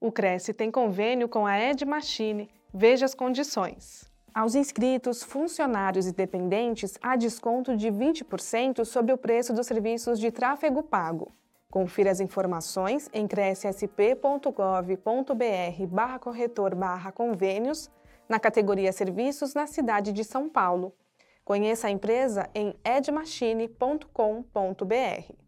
O Cresce tem convênio com a Ed Machine. Veja as condições. Aos inscritos, funcionários e dependentes, há desconto de 20% sobre o preço dos serviços de tráfego pago. Confira as informações em crescsp.gov.br barra corretor barra convênios na categoria Serviços na cidade de São Paulo. Conheça a empresa em edmachine.com.br.